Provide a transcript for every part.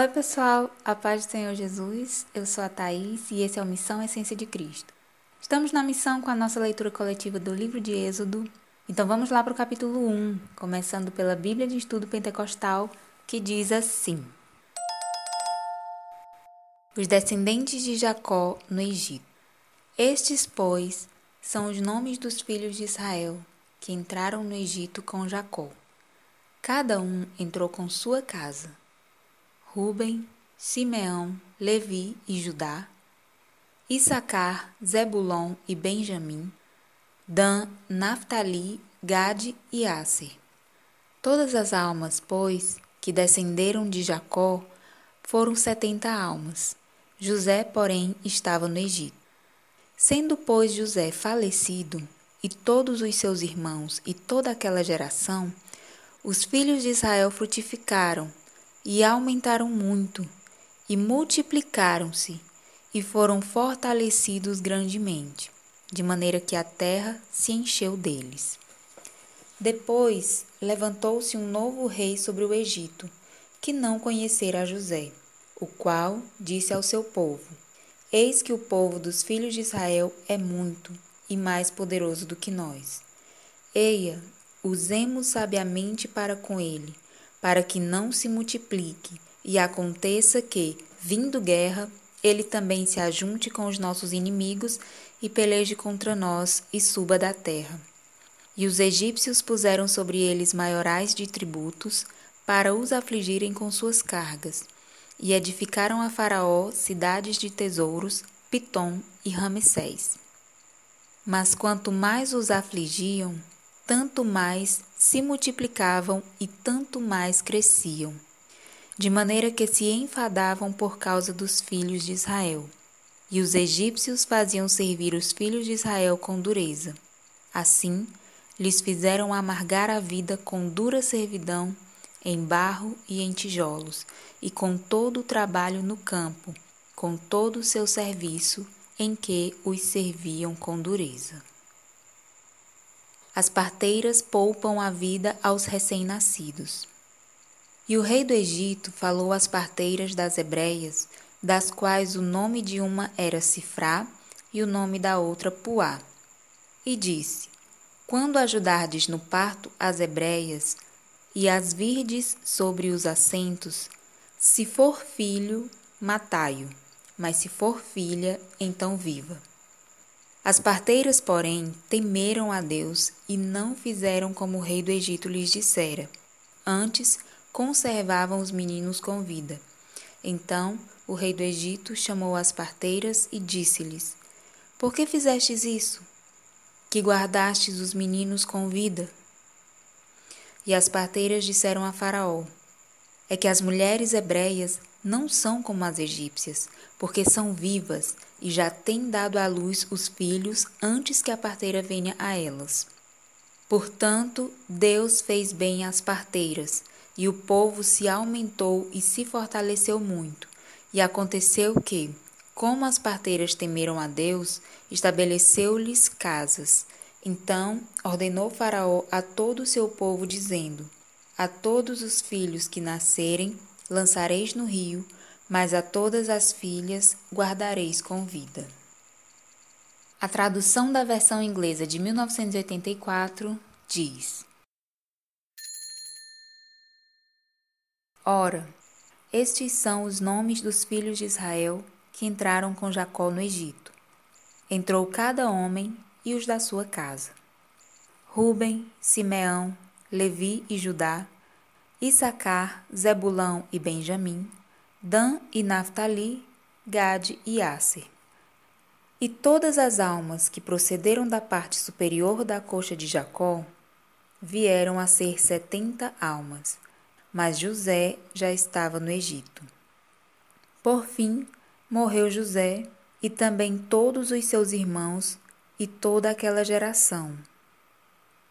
Oi, pessoal, a paz do Senhor Jesus. Eu sou a Thaís e esse é o Missão Essência de Cristo. Estamos na missão com a nossa leitura coletiva do livro de Êxodo. Então vamos lá para o capítulo 1, começando pela Bíblia de Estudo Pentecostal, que diz assim: Os descendentes de Jacó no Egito. Estes, pois, são os nomes dos filhos de Israel que entraram no Egito com Jacó. Cada um entrou com sua casa. Ruben, Simeão, Levi e Judá, Issacar, Zebulon e Benjamim, Dan, Naphtali, Gade e Aser. Todas as almas, pois, que descenderam de Jacó, foram setenta almas. José, porém, estava no Egito. Sendo, pois, José falecido, e todos os seus irmãos e toda aquela geração, os filhos de Israel frutificaram e aumentaram muito, e multiplicaram-se, e foram fortalecidos grandemente, de maneira que a terra se encheu deles. Depois levantou-se um novo rei sobre o Egito, que não conhecera José, o qual disse ao seu povo: Eis que o povo dos filhos de Israel é muito e mais poderoso do que nós. Eia, usemos sabiamente para com ele para que não se multiplique e aconteça que, vindo guerra, ele também se ajunte com os nossos inimigos e peleje contra nós e suba da terra. E os egípcios puseram sobre eles maiorais de tributos para os afligirem com suas cargas, e edificaram a Faraó cidades de tesouros, Pitom e Ramsés. Mas quanto mais os afligiam, tanto mais se multiplicavam e tanto mais cresciam, de maneira que se enfadavam por causa dos filhos de Israel. E os egípcios faziam servir os filhos de Israel com dureza. Assim, lhes fizeram amargar a vida com dura servidão, em barro e em tijolos, e com todo o trabalho no campo, com todo o seu serviço, em que os serviam com dureza. As parteiras poupam a vida aos recém-nascidos. E o rei do Egito falou às parteiras das hebreias, das quais o nome de uma era Cifrá e o nome da outra Puá. E disse: Quando ajudardes no parto as hebreias, e as virdes sobre os assentos, se for filho, matai-o, mas se for filha, então viva. As parteiras, porém, temeram a Deus e não fizeram como o rei do Egito lhes dissera. Antes, conservavam os meninos com vida. Então, o rei do Egito chamou as parteiras e disse-lhes: Por que fizestes isso? Que guardastes os meninos com vida? E as parteiras disseram a Faraó: É que as mulheres hebreias não são como as egípcias, porque são vivas e já têm dado à luz os filhos antes que a parteira venha a elas. Portanto, Deus fez bem às parteiras, e o povo se aumentou e se fortaleceu muito. E aconteceu que, como as parteiras temeram a Deus, estabeleceu-lhes casas. Então ordenou Faraó a todo o seu povo, dizendo: A todos os filhos que nascerem, lançareis no rio, mas a todas as filhas guardareis com vida. A tradução da versão inglesa de 1984 diz: Ora, estes são os nomes dos filhos de Israel que entraram com Jacó no Egito. Entrou cada homem e os da sua casa. Ruben, Simeão, Levi e Judá, Issacar, Zebulão e Benjamim, Dan e Naphtali, Gade e Aser. E todas as almas que procederam da parte superior da coxa de Jacó vieram a ser setenta almas, mas José já estava no Egito. Por fim, morreu José e também todos os seus irmãos e toda aquela geração.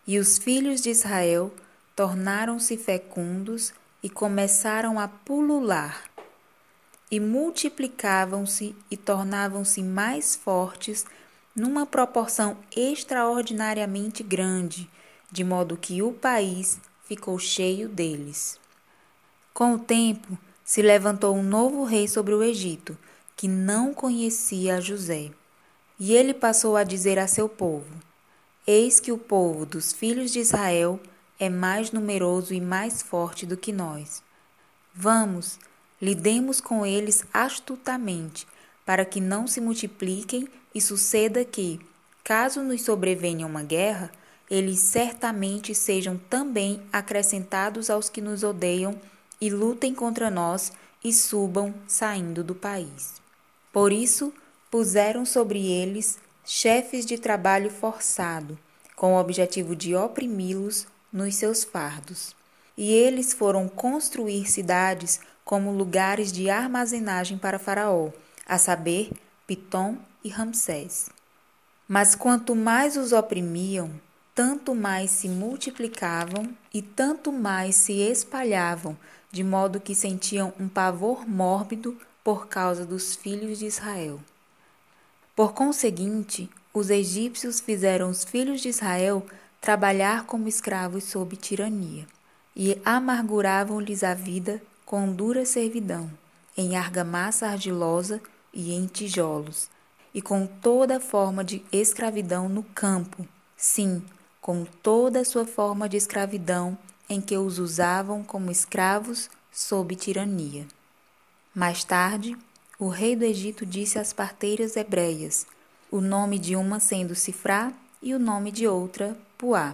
E os filhos de Israel tornaram-se fecundos e começaram a pulular e multiplicavam-se e tornavam-se mais fortes numa proporção extraordinariamente grande, de modo que o país ficou cheio deles. Com o tempo, se levantou um novo rei sobre o Egito, que não conhecia José. E ele passou a dizer a seu povo: Eis que o povo dos filhos de Israel é mais numeroso e mais forte do que nós. Vamos, lidemos com eles astutamente, para que não se multipliquem e suceda que, caso nos sobrevenha uma guerra, eles certamente sejam também acrescentados aos que nos odeiam e lutem contra nós e subam saindo do país. Por isso, puseram sobre eles chefes de trabalho forçado, com o objetivo de oprimi-los nos seus fardos. E eles foram construir cidades como lugares de armazenagem para Faraó, a saber, Pitom e Ramsés. Mas quanto mais os oprimiam, tanto mais se multiplicavam e tanto mais se espalhavam, de modo que sentiam um pavor mórbido por causa dos filhos de Israel. Por conseguinte, os egípcios fizeram os filhos de Israel trabalhar como escravos sob tirania, e amarguravam-lhes a vida com dura servidão, em argamassa argilosa e em tijolos, e com toda forma de escravidão no campo, sim, com toda a sua forma de escravidão em que os usavam como escravos sob tirania. Mais tarde, o rei do Egito disse às parteiras hebreias, o nome de uma sendo Cifrá e o nome de outra Puá.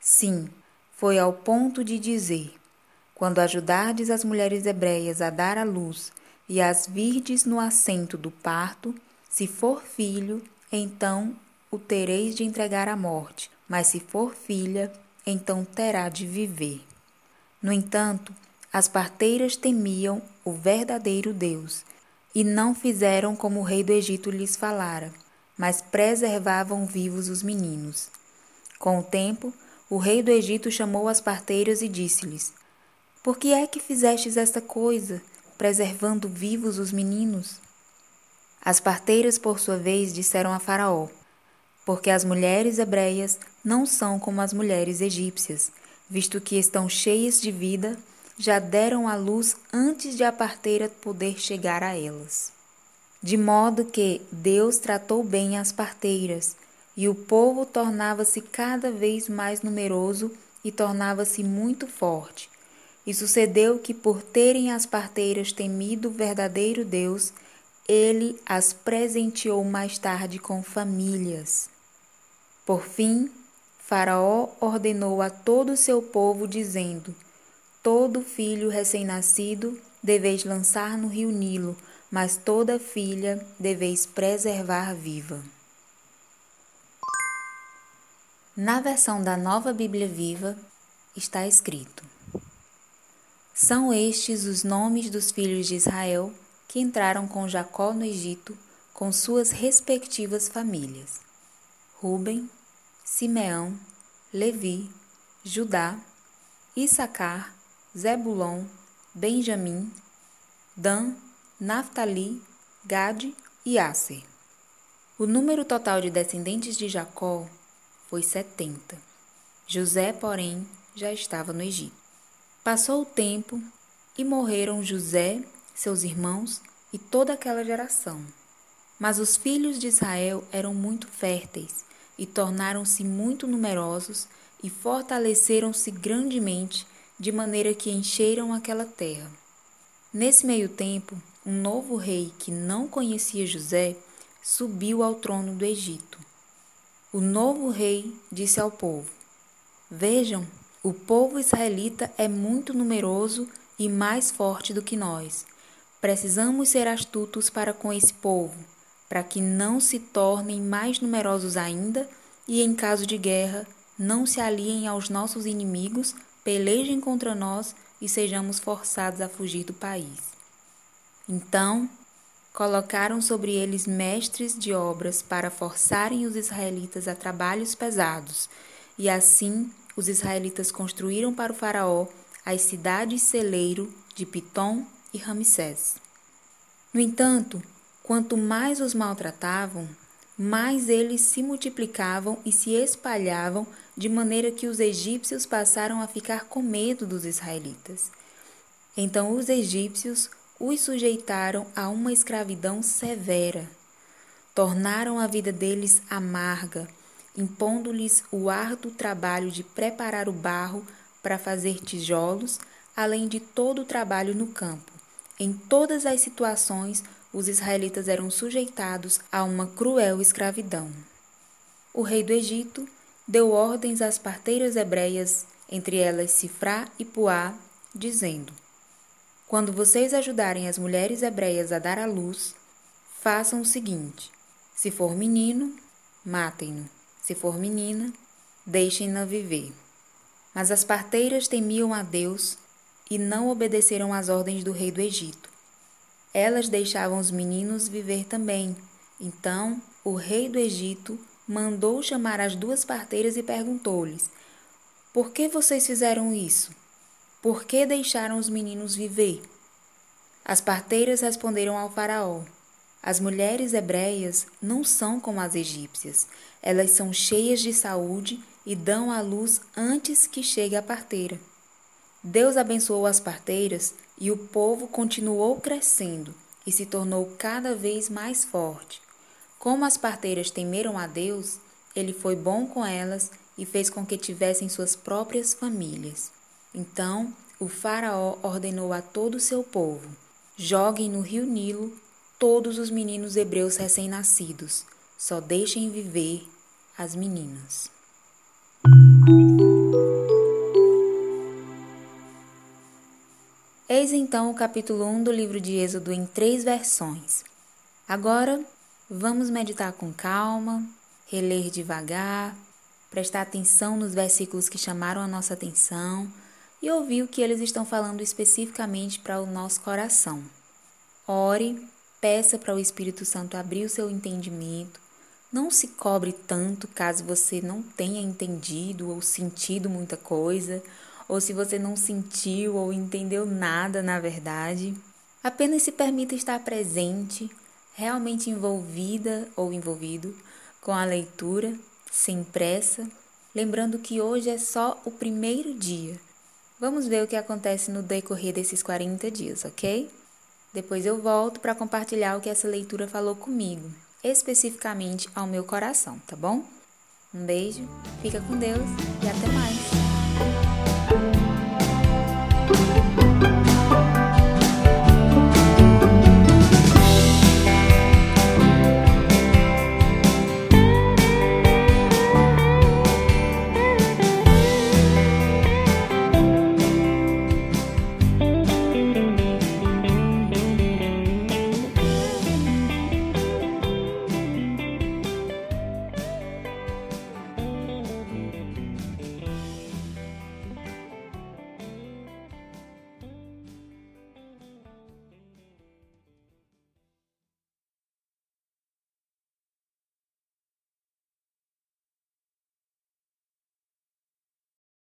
Sim, foi ao ponto de dizer: Quando ajudardes as mulheres hebreias a dar à luz e as virdes no assento do parto, se for filho, então o tereis de entregar à morte, mas se for filha, então terá de viver. No entanto, as parteiras temiam o verdadeiro Deus e não fizeram como o rei do Egito lhes falara, mas preservavam vivos os meninos. Com o tempo, o rei do Egito chamou as parteiras e disse-lhes: Por que é que fizestes esta coisa, preservando vivos os meninos? As parteiras, por sua vez, disseram a Faraó: porque as mulheres hebreias não são como as mulheres egípcias, visto que estão cheias de vida, já deram à luz antes de a parteira poder chegar a elas. De modo que Deus tratou bem as parteiras, e o povo tornava-se cada vez mais numeroso e tornava-se muito forte. E sucedeu que, por terem as parteiras temido o verdadeiro Deus, ele as presenteou mais tarde com famílias. Por fim, Faraó ordenou a todo o seu povo, dizendo: Todo filho recém-nascido deveis lançar no rio Nilo, mas toda filha deveis preservar viva. Na versão da Nova Bíblia Viva está escrito: São estes os nomes dos filhos de Israel que entraram com Jacó no Egito, com suas respectivas famílias. Ruben, Simeão, Levi, Judá, Issacar, Zebulon, Benjamim, Dan, Naphtali, Gade e Asser. O número total de descendentes de Jacó foi setenta. José, porém, já estava no Egito. Passou o tempo e morreram José, seus irmãos e toda aquela geração. Mas os filhos de Israel eram muito férteis e tornaram-se muito numerosos e fortaleceram-se grandemente, de maneira que encheram aquela terra. Nesse meio tempo, um novo rei que não conhecia José subiu ao trono do Egito. O novo rei disse ao povo: Vejam, o povo israelita é muito numeroso e mais forte do que nós. Precisamos ser astutos para com esse povo para que não se tornem mais numerosos ainda e, em caso de guerra, não se aliem aos nossos inimigos, pelejem contra nós e sejamos forçados a fugir do país. Então, colocaram sobre eles mestres de obras para forçarem os israelitas a trabalhos pesados, e assim os israelitas construíram para o Faraó as cidades celeiro de Pitom e Ramsés. No entanto, Quanto mais os maltratavam, mais eles se multiplicavam e se espalhavam, de maneira que os egípcios passaram a ficar com medo dos israelitas. Então os egípcios os sujeitaram a uma escravidão severa. Tornaram a vida deles amarga, impondo-lhes o árduo trabalho de preparar o barro para fazer tijolos, além de todo o trabalho no campo. Em todas as situações, os israelitas eram sujeitados a uma cruel escravidão. O rei do Egito deu ordens às parteiras hebreias, entre elas Sifrá e Puá, dizendo: Quando vocês ajudarem as mulheres hebreias a dar à luz, façam o seguinte: se for menino, matem-no, se for menina, deixem-na viver. Mas as parteiras temiam a Deus e não obedeceram às ordens do rei do Egito. Elas deixavam os meninos viver também. Então o rei do Egito mandou chamar as duas parteiras e perguntou-lhes: Por que vocês fizeram isso? Por que deixaram os meninos viver? As parteiras responderam ao Faraó: As mulheres hebreias não são como as egípcias. Elas são cheias de saúde e dão à luz antes que chegue a parteira. Deus abençoou as parteiras e o povo continuou crescendo e se tornou cada vez mais forte. Como as parteiras temeram a Deus, ele foi bom com elas e fez com que tivessem suas próprias famílias. Então o Faraó ordenou a todo o seu povo: joguem no rio Nilo todos os meninos hebreus recém-nascidos, só deixem viver as meninas. Eis então o capítulo 1 do livro de Êxodo em três versões. Agora, vamos meditar com calma, reler devagar, prestar atenção nos versículos que chamaram a nossa atenção e ouvir o que eles estão falando especificamente para o nosso coração. Ore, peça para o Espírito Santo abrir o seu entendimento. Não se cobre tanto caso você não tenha entendido ou sentido muita coisa ou se você não sentiu ou entendeu nada na verdade. Apenas se permita estar presente, realmente envolvida ou envolvido com a leitura, sem pressa, lembrando que hoje é só o primeiro dia. Vamos ver o que acontece no decorrer desses 40 dias, ok? Depois eu volto para compartilhar o que essa leitura falou comigo, especificamente ao meu coração, tá bom? Um beijo, fica com Deus e até mais!